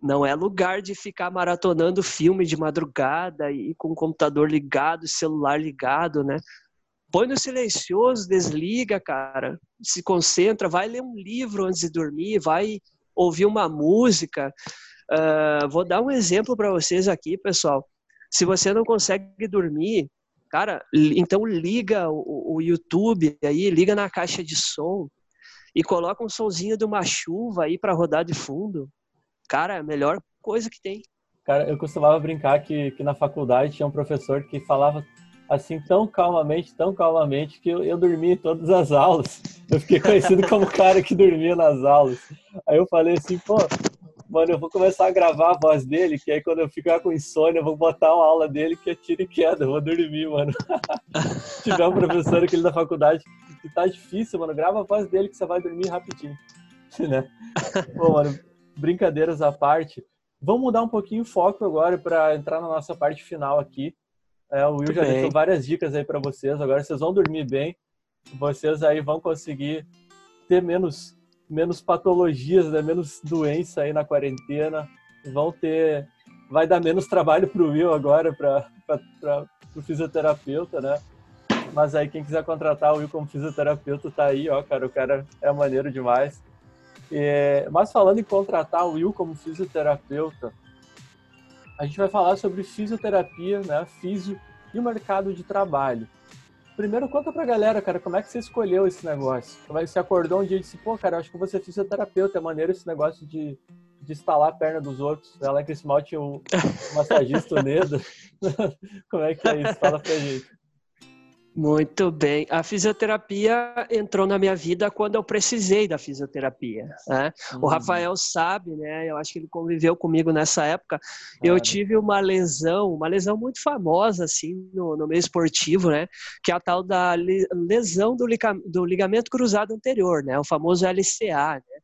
Não é lugar de ficar maratonando filme de madrugada e com o computador ligado, celular ligado, né? Põe no silencioso, desliga, cara. Se concentra, vai ler um livro antes de dormir, vai ouvir uma música. Uh, vou dar um exemplo para vocês aqui, pessoal. Se você não consegue dormir, cara, então liga o, o, YouTube aí, liga na caixa de som e coloca um somzinho de uma chuva aí para rodar de fundo. Cara, é a melhor coisa que tem. Cara, eu costumava brincar que, que na faculdade tinha um professor que falava assim tão calmamente, tão calmamente, que eu, eu dormia em todas as aulas. Eu fiquei conhecido como o cara que dormia nas aulas. Aí eu falei assim, pô, Mano, eu vou começar a gravar a voz dele, que aí quando eu ficar com insônia, eu vou botar uma aula dele que é tiro e queda, eu vou dormir, mano. Se tiver um professor aquele da faculdade que tá difícil, mano, grava a voz dele que você vai dormir rapidinho. né? Pô, mano, brincadeiras à parte. Vamos mudar um pouquinho o foco agora para entrar na nossa parte final aqui. É, o Will Muito já bem. deixou várias dicas aí para vocês. Agora vocês vão dormir bem. Vocês aí vão conseguir ter menos menos patologias, né? menos doença aí na quarentena. Vão ter, vai dar menos trabalho para o Will agora, para o fisioterapeuta, né? Mas aí quem quiser contratar o Will como fisioterapeuta tá aí, ó, cara, o cara é maneiro demais. É, mas falando em contratar o Will como fisioterapeuta, a gente vai falar sobre fisioterapia, né, físio e o mercado de trabalho. Primeiro, conta pra galera, cara, como é que você escolheu esse negócio? Como é que você acordou um dia e disse, pô, cara, acho que você é fisioterapeuta, é maneiro esse negócio de, de instalar a perna dos outros. Ela que esse mal tinha o massagista Nedo. como é que é isso? Fala pra gente. Muito bem. A fisioterapia entrou na minha vida quando eu precisei da fisioterapia. Né? Uhum. O Rafael sabe, né? Eu acho que ele conviveu comigo nessa época. Claro. Eu tive uma lesão, uma lesão muito famosa assim no, no meio esportivo, né? Que é a tal da lesão do, do ligamento cruzado anterior, né? O famoso LCA, né?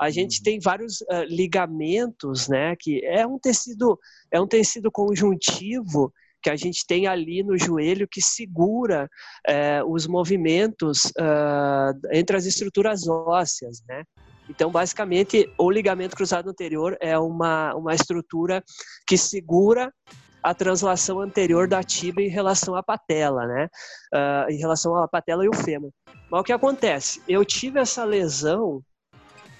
A gente uhum. tem vários uh, ligamentos, né? Que é um tecido, é um tecido conjuntivo que a gente tem ali no joelho que segura é, os movimentos uh, entre as estruturas ósseas, né? Então, basicamente, o ligamento cruzado anterior é uma, uma estrutura que segura a translação anterior da tibia em relação à patela, né? Uh, em relação à patela e o fêmur. Mas o que acontece? Eu tive essa lesão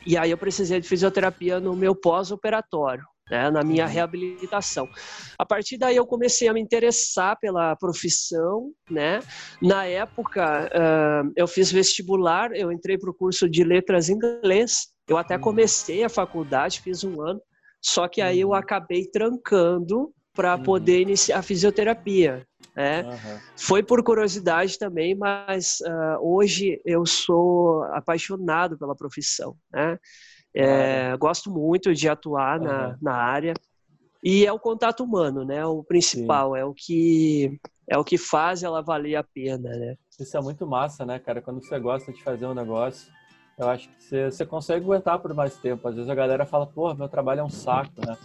e aí eu precisei de fisioterapia no meu pós-operatório né, na minha uhum. reabilitação. A partir daí eu comecei a me interessar pela profissão, né? Na época uh, eu fiz vestibular, eu entrei para o curso de letras em inglês, eu até uhum. comecei a faculdade, fiz um ano, só que aí eu uhum. acabei trancando para poder iniciar a fisioterapia. Né? Uhum. Foi por curiosidade também, mas uh, hoje eu sou apaixonado pela profissão. Né? É, gosto muito de atuar uhum. na, na área. E é o contato humano, né? O principal, Sim. é o que é o que faz ela valer a pena, né? Isso é muito massa, né, cara? Quando você gosta de fazer um negócio, eu acho que você, você consegue aguentar por mais tempo. Às vezes a galera fala, pô, meu trabalho é um saco, né?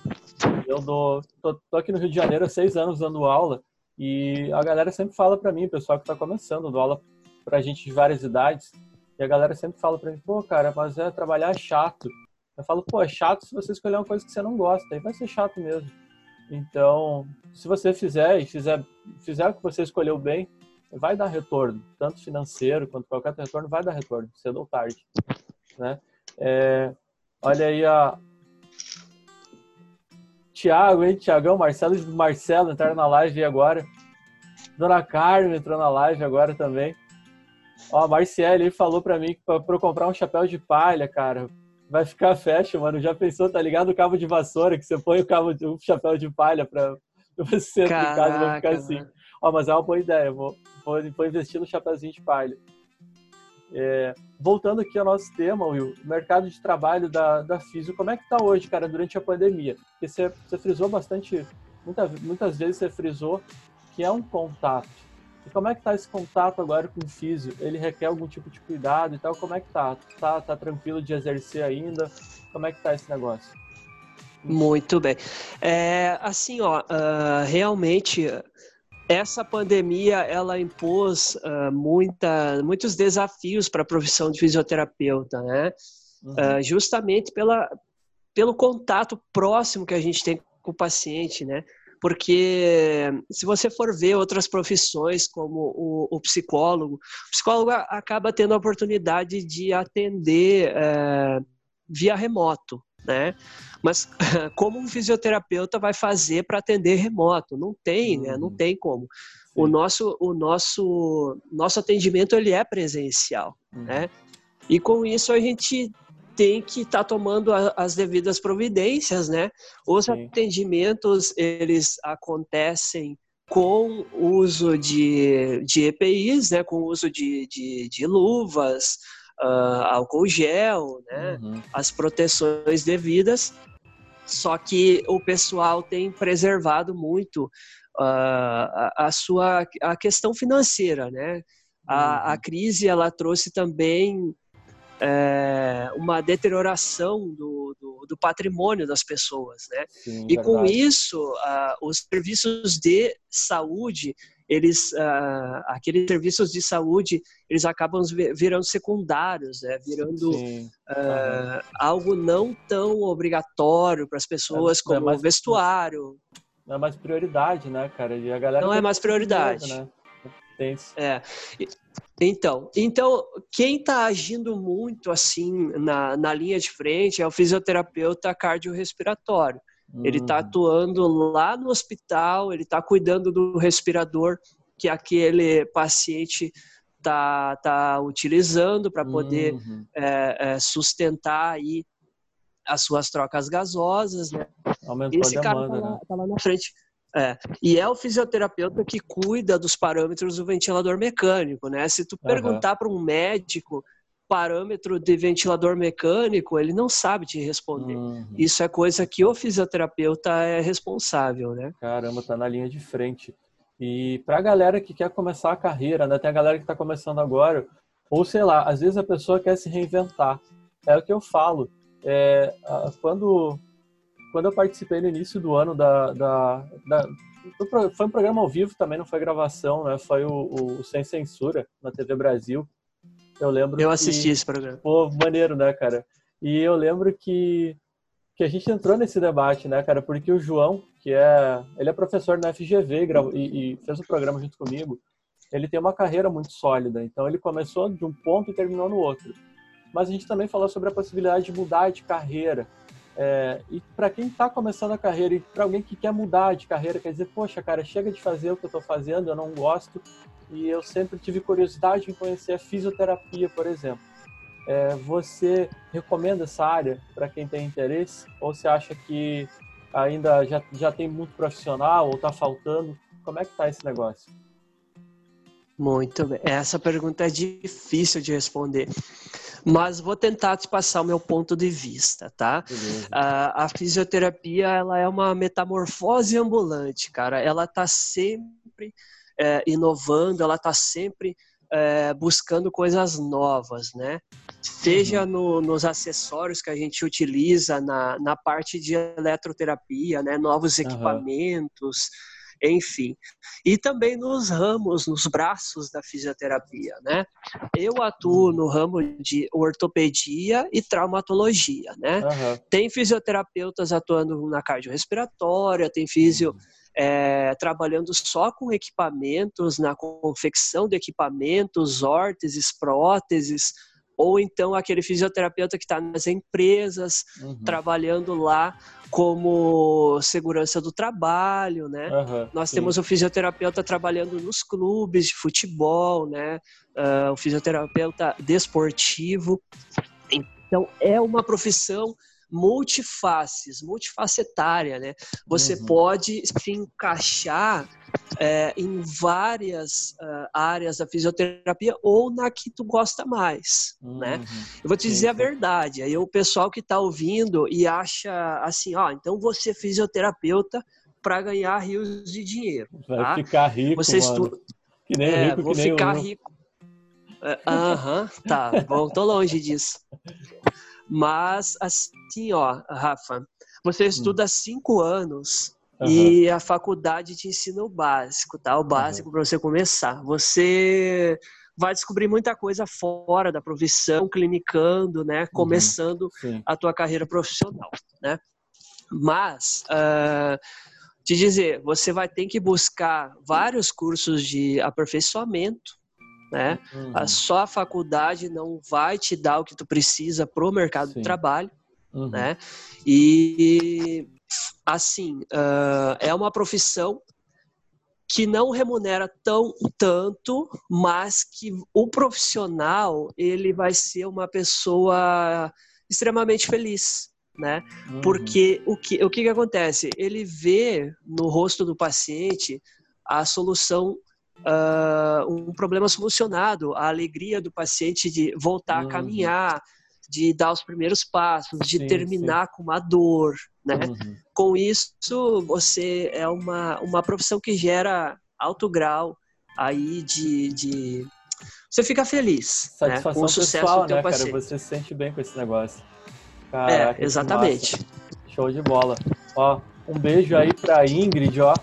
Eu dou, tô, tô aqui no Rio de Janeiro há seis anos dando aula e a galera sempre fala para mim, pessoal que está começando, dou aula para gente de várias idades, e a galera sempre fala pra mim, pô, cara, mas é trabalhar é chato. Eu falo, pô, é chato se você escolher uma coisa que você não gosta, aí vai ser chato mesmo. Então, se você fizer e fizer, fizer o que você escolheu bem, vai dar retorno, tanto financeiro quanto qualquer retorno, vai dar retorno, cedo ou tarde, né? É, olha aí a Tiago, hein? Tiagão, Marcelo Marcelo entraram na live agora. Dona Carmen entrou na live agora também. Ó, a Marciele falou pra mim que pra, pra eu comprar um chapéu de palha, cara, vai ficar fashion, mano. Já pensou, tá ligado? O cabo de vassoura, que você põe o cabo de, um chapéu de palha pra você entrar em casa vai ficar assim. Mano. Ó, mas é uma boa ideia. Vou, vou, vou investir no chapéuzinho de palha. É, voltando aqui ao nosso tema, Will, mercado de trabalho da, da Físio, como é que tá hoje, cara, durante a pandemia? Porque você, você frisou bastante, muita, muitas vezes você frisou que é um contato. E como é que tá esse contato agora com o físio? Ele requer algum tipo de cuidado e tal? Como é que tá? Tá, tá tranquilo de exercer ainda? Como é que tá esse negócio? Muito bem. É, assim, ó, uh, realmente essa pandemia ela impôs uh, muita, muitos desafios para a profissão de fisioterapeuta, né? Uhum. Uh, justamente pela, pelo contato próximo que a gente tem com o paciente, né? Porque se você for ver outras profissões como o, o psicólogo, o psicólogo acaba tendo a oportunidade de atender é, via remoto, né? Mas como um fisioterapeuta vai fazer para atender remoto? Não tem, né? Não uhum. tem como. O nosso, o nosso, nosso atendimento ele é presencial, uhum. né? E com isso a gente tem que estar tá tomando a, as devidas providências, né? Os Sim. atendimentos, eles acontecem com uso de, de EPIs, né? Com uso de, de, de luvas, uh, álcool gel, né? Uhum. As proteções devidas. Só que o pessoal tem preservado muito uh, a, a, sua a questão financeira, né? A, a uhum. crise ela trouxe também é, uma deterioração do, do, do, patrimônio das pessoas, né? Sim, e verdade. com isso, uh, os serviços de saúde, eles, uh, aqueles serviços de saúde, eles acabam virando secundários, né? Virando uh, algo não tão obrigatório para as pessoas, é, como é mais, vestuário. Não é mais prioridade, né, cara? E a galera não é mais prioridade. Né? É. Então, então quem está agindo muito assim na, na linha de frente é o fisioterapeuta cardiorrespiratório. Uhum. Ele está atuando lá no hospital, ele está cuidando do respirador que aquele paciente está tá utilizando para poder uhum. é, é, sustentar aí as suas trocas gasosas. Né? Aumentou Esse a demanda, cara tá lá, né? tá lá na frente. É, e é o fisioterapeuta que cuida dos parâmetros do ventilador mecânico, né? Se tu perguntar uhum. para um médico parâmetro de ventilador mecânico, ele não sabe te responder. Uhum. Isso é coisa que o fisioterapeuta é responsável, né? Caramba, tá na linha de frente. E para a galera que quer começar a carreira, né? Tem a galera que está começando agora, ou sei lá, às vezes a pessoa quer se reinventar. É o que eu falo. É, quando quando eu participei no início do ano da, da, da foi um programa ao vivo também, não foi gravação, né? Foi o, o Sem Censura na TV Brasil. Eu lembro. Eu assisti que, esse programa. Pô, maneiro, né, cara? E eu lembro que que a gente entrou nesse debate, né, cara? Porque o João, que é ele é professor na FGV e, e fez o um programa junto comigo. Ele tem uma carreira muito sólida, então ele começou de um ponto e terminou no outro. Mas a gente também falou sobre a possibilidade de mudar de carreira, é, e para quem está começando a carreira e para alguém que quer mudar de carreira, quer dizer, poxa, cara, chega de fazer o que eu estou fazendo, eu não gosto, e eu sempre tive curiosidade em conhecer a fisioterapia, por exemplo. É, você recomenda essa área para quem tem interesse? Ou você acha que ainda já, já tem muito profissional ou está faltando? Como é que está esse negócio? Muito bem. Essa pergunta é difícil de responder, mas vou tentar te passar o meu ponto de vista, tá? A, a, fisioterapia ela é uma metamorfose ambulante, cara. Ela está sempre é, inovando, ela está sempre é, buscando coisas novas, né? Seja uhum. no, nos acessórios que a gente utiliza na, na parte de eletroterapia, né? Novos equipamentos. Uhum enfim. E também nos ramos, nos braços da fisioterapia, né? Eu atuo no ramo de ortopedia e traumatologia, né? Uhum. Tem fisioterapeutas atuando na cardiorrespiratória, tem fisio é, trabalhando só com equipamentos, na confecção de equipamentos, órteses, próteses, ou então aquele fisioterapeuta que está nas empresas, uhum. trabalhando lá como segurança do trabalho, né? Uhum, Nós sim. temos o fisioterapeuta trabalhando nos clubes de futebol, né? Uh, o fisioterapeuta desportivo. Então, é uma profissão multifaces, multifacetária, né? Você uhum. pode se encaixar é, em várias uh, áreas da fisioterapia ou na que tu gosta mais, né? uhum. né? Eu vou te dizer a verdade. Aí o pessoal que está ouvindo e acha assim, ó, então você é fisioterapeuta para ganhar rios de dinheiro. Vai tá? ficar rico, você estuda... Que nem é, rico, vou ficar rico. É, aham, uhum, tá. Bom, tô longe disso. Mas, assim, ó, Rafa, você hum. estuda cinco anos uhum. e a faculdade te ensina o básico, tá? O básico uhum. para você começar. Você vai descobrir muita coisa fora da profissão, clinicando, né? Uhum. Começando uhum. a tua carreira profissional, né? Mas, uh, te dizer, você vai ter que buscar vários cursos de aperfeiçoamento, né? Uhum. Só a faculdade não vai te dar o que tu precisa pro mercado Sim. de trabalho, uhum. né? E assim uh, é uma profissão que não remunera tão tanto, mas que o profissional ele vai ser uma pessoa extremamente feliz, né? Uhum. Porque o que, o que que acontece? Ele vê no rosto do paciente a solução uh, um problema solucionado, a alegria do paciente de voltar uhum. a caminhar, de dar os primeiros passos, de sim, terminar sim. com uma dor, né? Uhum. Com isso, você é uma, uma profissão que gera alto grau aí de, de você fica feliz Satisfação né? com o sucesso pessoal, do teu né, Cara, você se sente bem com esse negócio. Caraca, é, exatamente. Show de bola. Ó, um beijo aí pra Ingrid, ó.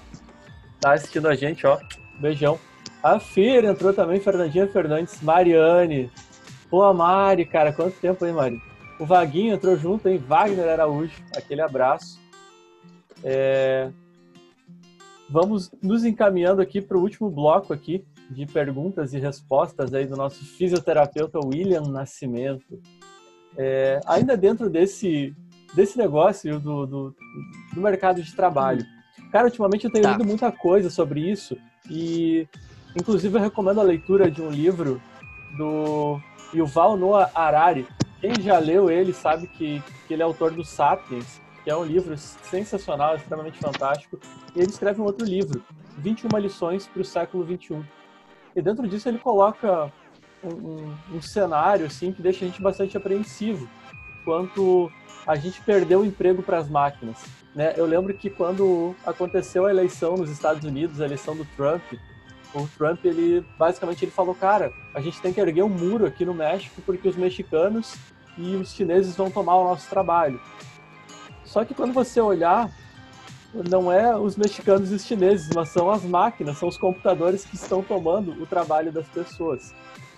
Tá assistindo a gente, ó. Beijão. A Fir entrou também, Fernandinha Fernandes, Mariane. Pô, a Mari, cara, quanto tempo, hein, Mari? O Vaguinho entrou junto, hein? Wagner Araújo, aquele abraço. É... Vamos nos encaminhando aqui para o último bloco aqui de perguntas e respostas aí do nosso fisioterapeuta William Nascimento. É, ainda dentro desse, desse negócio do, do, do, mercado de trabalho. Cara, ultimamente eu tenho tá. lido muita coisa sobre isso e, inclusive, eu recomendo a leitura de um livro do Yuval Noah Harari. Quem já leu ele sabe que, que ele é autor do Sapiens, que é um livro sensacional, extremamente fantástico. E ele escreve um outro livro, 21 lições para o século 21. E dentro disso ele coloca um, um, um, cenário assim que deixa a gente bastante apreensivo quanto a gente perdeu o emprego para as máquinas. Né? Eu lembro que quando aconteceu a eleição nos Estados Unidos, a eleição do Trump, o Trump ele basicamente ele falou, cara, a gente tem que erguer um muro aqui no México porque os mexicanos e os chineses vão tomar o nosso trabalho. Só que quando você olhar não é os mexicanos e os chineses, mas são as máquinas, são os computadores que estão tomando o trabalho das pessoas.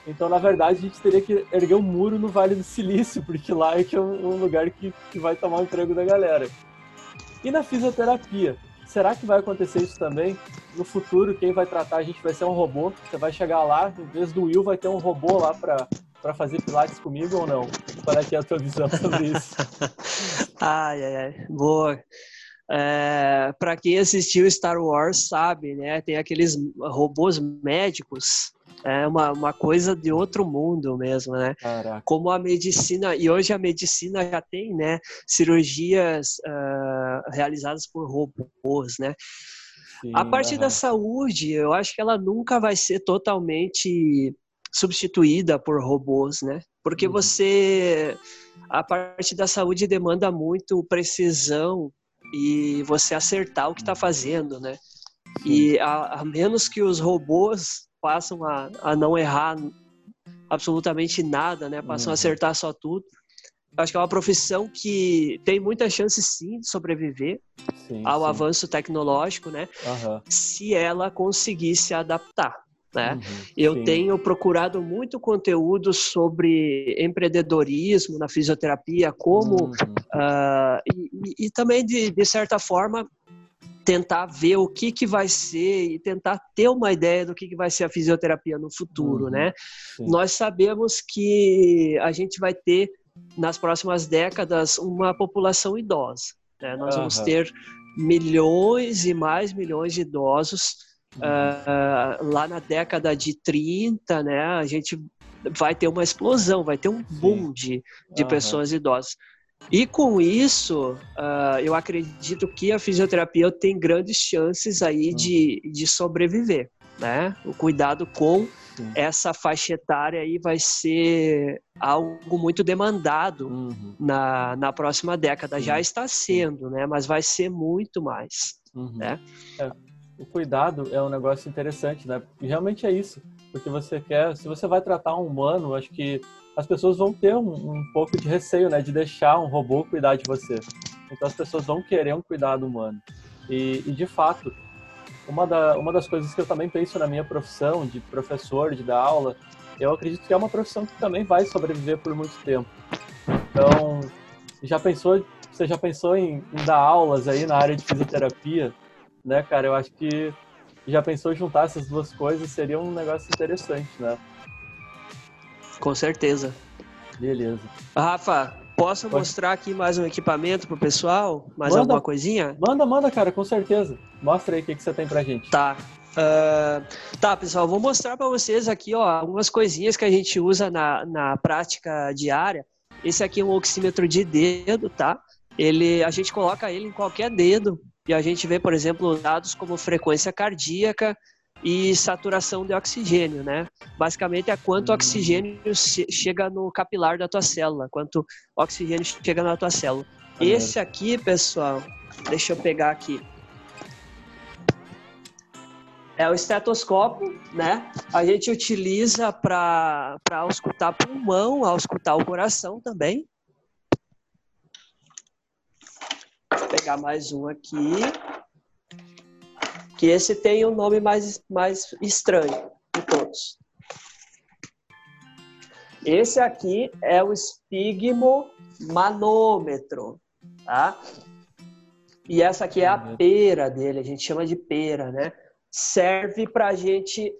Então, na verdade, a gente teria que erguer um muro no Vale do Silício, porque lá é que é um lugar que, que vai tomar o emprego da galera. E na fisioterapia, será que vai acontecer isso também? No futuro, quem vai tratar a gente vai ser um robô? Você vai chegar lá, em vez do Will, vai ter um robô lá para para fazer pilates comigo ou não? Qual é que é a tua visão sobre isso? ai, ai, ai. Boa. É, para quem assistiu Star Wars sabe, né? Tem aqueles robôs médicos. É uma, uma coisa de outro mundo mesmo, né? Caraca. Como a medicina, e hoje a medicina já tem, né? Cirurgias uh, realizadas por robôs, né? Sim, a parte da saúde, eu acho que ela nunca vai ser totalmente substituída por robôs, né? Porque uhum. você. A parte da saúde demanda muito precisão e você acertar o que está fazendo, né? E a, a, menos que os robôs passam a, a não errar absolutamente nada, né? Passam uhum. a acertar só tudo. Acho que é uma profissão que tem muita chance sim de sobreviver sim, ao sim. avanço tecnológico, né? Uhum. Se ela conseguir se adaptar. Né? Uhum, eu sim. tenho procurado muito conteúdo sobre empreendedorismo na fisioterapia, como uhum. uh, e, e, também de, de certa forma tentar ver o que, que vai ser e tentar ter uma ideia do que, que vai ser a fisioterapia no futuro, uhum, né? Sim. Nós sabemos que a gente vai ter nas próximas décadas uma população idosa. Né? Nós vamos ter milhões e mais milhões de idosos Uh, lá na década de 30, né, a gente vai ter uma explosão, vai ter um boom de, de uhum. pessoas idosas. E com isso, uh, eu acredito que a fisioterapia tem grandes chances aí uhum. de, de sobreviver, né? O cuidado com Sim. essa faixa etária aí vai ser algo muito demandado uhum. na, na próxima década. Já está sendo, né? Mas vai ser muito mais, uhum. né? É o cuidado é um negócio interessante, né? E realmente é isso, porque você quer, se você vai tratar um humano, acho que as pessoas vão ter um, um, pouco de receio, né, de deixar um robô cuidar de você. Então as pessoas vão querer um cuidado humano. E, e de fato, uma, da, uma das coisas que eu também penso na minha profissão de professor, de dar aula, eu acredito que é uma profissão que também vai sobreviver por muito tempo. Então, já pensou, você já pensou em, em dar aulas aí na área de fisioterapia? né, cara? Eu acho que já pensou juntar essas duas coisas seria um negócio interessante, né? Com certeza. Beleza. Rafa, posso Pode. mostrar aqui mais um equipamento pro pessoal? Mais manda, alguma coisinha? Manda, manda, cara, com certeza. Mostra aí o que, que você tem pra gente. Tá. Uh, tá, pessoal, vou mostrar para vocês aqui, ó, algumas coisinhas que a gente usa na, na prática diária. Esse aqui é um oxímetro de dedo, tá? Ele, a gente coloca ele em qualquer dedo e a gente vê, por exemplo, dados como frequência cardíaca e saturação de oxigênio, né? Basicamente é quanto hum. oxigênio chega no capilar da tua célula, quanto oxigênio chega na tua célula. Esse aqui, pessoal, deixa eu pegar aqui. É o estetoscópio, né? A gente utiliza para auscultar pulmão, auscultar o coração também. Vou pegar mais um aqui. Que esse tem o um nome mais, mais estranho de todos. Esse aqui é o estigmomanômetro, tá? E essa aqui é a uhum. pera dele, a gente chama de pera, né? serve para a gente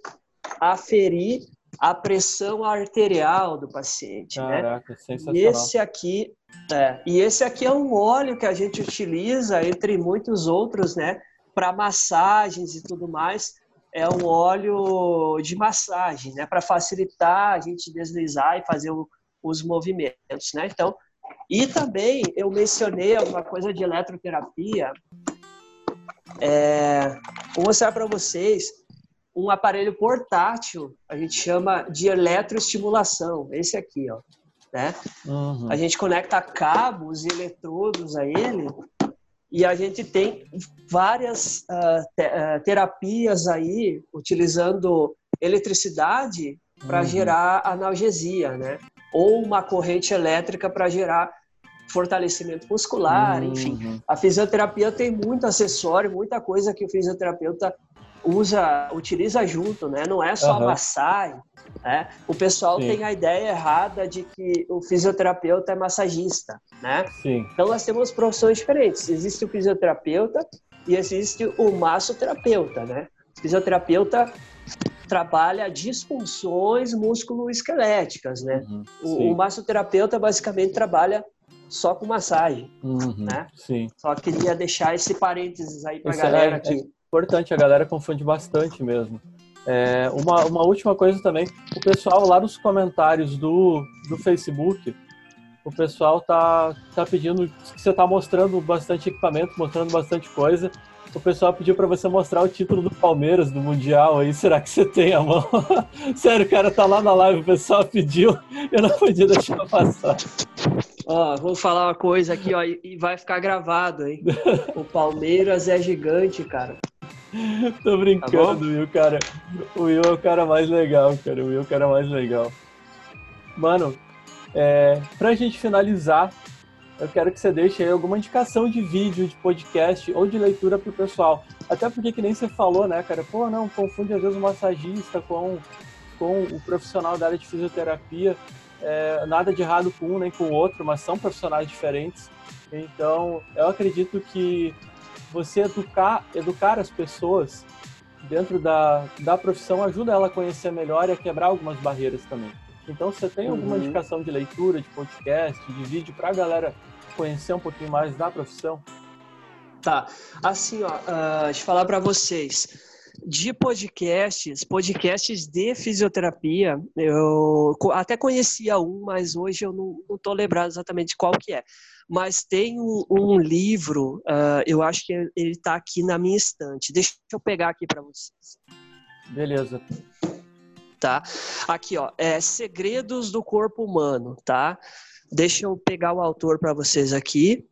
aferir a pressão arterial do paciente. Né? Caraca, né? sensacional. E esse aqui, é, e esse aqui é um óleo que a gente utiliza, entre muitos outros, né, para massagens e tudo mais. É um óleo de massagem, né, para facilitar a gente deslizar e fazer o, os movimentos, né? Então, e também eu mencionei alguma coisa de eletroterapia é, vou mostrar para vocês um aparelho portátil, a gente chama de eletroestimulação, esse aqui, ó. Né? Uhum. A gente conecta cabos e eletrodos a ele e a gente tem várias uh, te uh, terapias aí utilizando eletricidade para uhum. gerar analgesia, né? Ou uma corrente elétrica para gerar fortalecimento muscular, uhum. enfim. A fisioterapia tem muito acessório, muita coisa que o fisioterapeuta usa, utiliza junto, né? Não é só uhum. massagem, né? O pessoal Sim. tem a ideia errada de que o fisioterapeuta é massagista, né? Sim. Então nós temos profissões diferentes. Existe o fisioterapeuta e existe o massoterapeuta, né? O fisioterapeuta trabalha disfunções musculoesqueléticas, né? Uhum, o, o massoterapeuta basicamente trabalha só com massagem, uhum, né? Sim. Só queria deixar esse parênteses aí para a galera é, aqui. Importante, a galera confunde bastante mesmo. É, uma, uma última coisa também, o pessoal lá nos comentários do, do Facebook, o pessoal tá, tá pedindo que você tá mostrando bastante equipamento, mostrando bastante coisa. O pessoal pediu para você mostrar o título do Palmeiras do Mundial aí. Será que você tem a mão? Sério, cara tá lá na live, o pessoal pediu, eu não podia deixar passar. Ó, vou falar uma coisa aqui, ó, e vai ficar gravado, hein? O Palmeiras é gigante, cara. Tô brincando, tá Will, cara. O Will é o cara mais legal, cara. O Will é o cara mais legal. Mano, é, pra gente finalizar, eu quero que você deixe aí alguma indicação de vídeo, de podcast ou de leitura pro pessoal. Até porque, que nem você falou, né, cara? Pô, não, confunde às vezes o massagista com, com o profissional da área de fisioterapia é, nada de errado com um nem com o outro, mas são profissionais diferentes. Então, eu acredito que você educar, educar as pessoas dentro da, da profissão ajuda ela a conhecer melhor e a quebrar algumas barreiras também. Então, você tem alguma uhum. indicação de leitura, de podcast, de vídeo para a galera conhecer um pouquinho mais da profissão? Tá. Assim, ó, uh, falar para vocês de podcasts, podcasts de fisioterapia, eu até conhecia um, mas hoje eu não, estou lembrado exatamente qual que é. Mas tem um, um livro, uh, eu acho que ele está aqui na minha estante. Deixa eu pegar aqui para vocês. Beleza. Tá? Aqui, ó, é Segredos do Corpo Humano, tá? Deixa eu pegar o autor para vocês aqui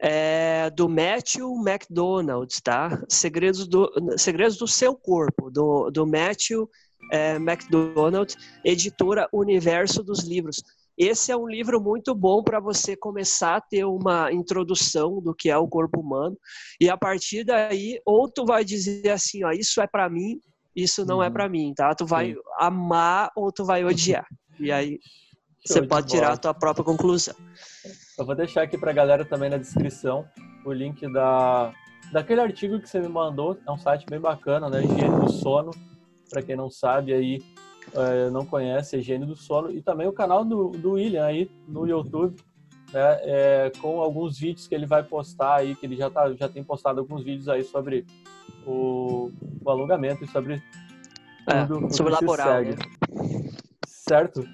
é, do Matthew McDonald, tá? Segredos do, Segredos do Seu Corpo, do, do Matthew é, McDonald, editora Universo dos Livros. Esse é um livro muito bom para você começar a ter uma introdução do que é o corpo humano e a partir daí ou tu vai dizer assim, ó, isso é para mim, isso não é uhum. é para mim, tá? Tu vai Sim. amar ou tu vai odiar. E aí você pode tirar a tua própria conclusão. Eu vou deixar aqui para a galera também na descrição o link da, daquele artigo que você me mandou. É um site bem bacana, né? Higiene do Sono. Para quem não sabe aí, é, não conhece, Higiene do Sono. E também o canal do, do William aí no YouTube, né? É, com alguns vídeos que ele vai postar aí, que ele já, tá, já tem postado alguns vídeos aí sobre o, o alongamento e sobre é, tudo, sobre laboral, né? Certo?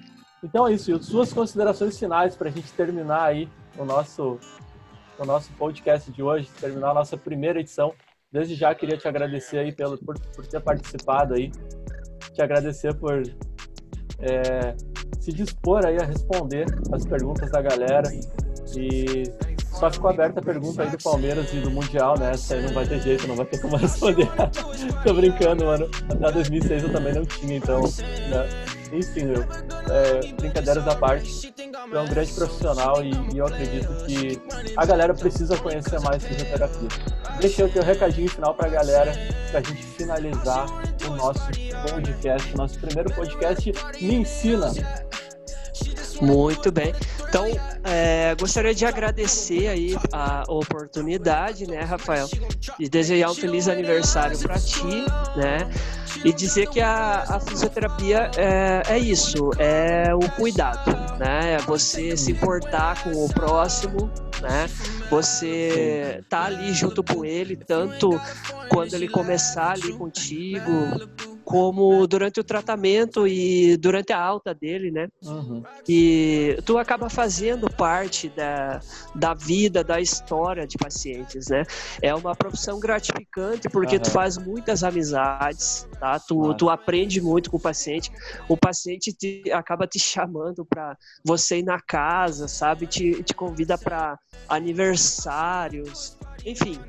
Então é isso, e suas considerações finais para a gente terminar aí o nosso, o nosso podcast de hoje, terminar a nossa primeira edição. Desde já queria te agradecer aí pelo, por, por ter participado aí, te agradecer por é, se dispor aí a responder as perguntas da galera. E só ficou aberta a pergunta aí do Palmeiras e do Mundial, né? Essa aí não vai ter jeito, não vai ter como responder. Tô brincando, mano. Até 2006 eu também não tinha, então. Né? Enfim, meu. É, brincadeiras à parte. é um grande profissional e, e, eu acredito que a galera precisa conhecer mais fisioterapia. Deixa o teu recadinho final pra galera pra gente finalizar nosso podcast, nosso primeiro podcast Me Ensina. Muito bem. Então, é, gostaria de agradecer aí a oportunidade, né, Rafael, de desejar um feliz aniversário para ti, né, e dizer que a, a fisioterapia é, é, isso, é o cuidado, né, é você se importar com o próximo, né, você tá ali junto com ele, tanto quando ele começar ali contigo, como durante o tratamento e durante a alta dele, né? Uhum. E tu acaba fazendo parte da, da vida, da história de pacientes, né? É uma profissão gratificante porque uhum. tu faz muitas amizades, tá? Tu, tu aprende muito com o paciente. O paciente te, acaba te chamando para você ir na casa, sabe? Te, te convida para aniversários, enfim.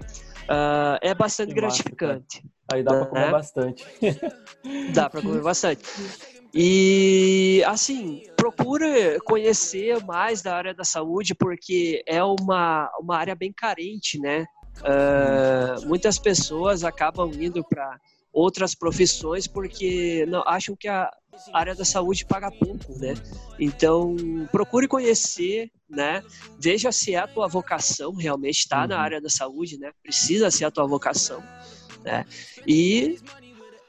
Uh, é bastante gratificante. Aí dá para comer bastante. Dá para comer bastante. E assim, procura conhecer mais da área da saúde, porque é uma, uma área bem carente, né? Uh, muitas pessoas acabam indo para outras profissões porque não, acham que a área da saúde paga pouco, né? Então, procure conhecer, né? Veja se é a tua vocação realmente está uhum. na área da saúde, né? Precisa ser a tua vocação, né? E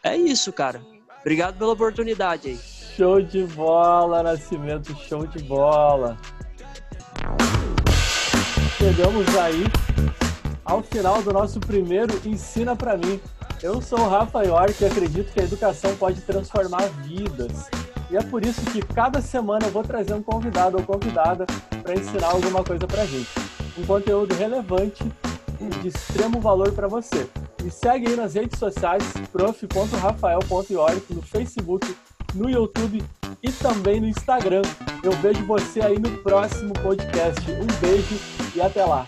é isso, cara. Obrigado pela oportunidade aí. Show de bola, Nascimento, show de bola. Chegamos aí ao final do nosso primeiro Ensina para mim. Eu sou o Rafa York e acredito que a educação pode transformar vidas. E é por isso que cada semana eu vou trazer um convidado ou convidada para ensinar alguma coisa para gente. Um conteúdo relevante e de extremo valor para você. Me segue aí nas redes sociais, prof.rafael.york, no Facebook, no YouTube e também no Instagram. Eu vejo você aí no próximo podcast. Um beijo e até lá!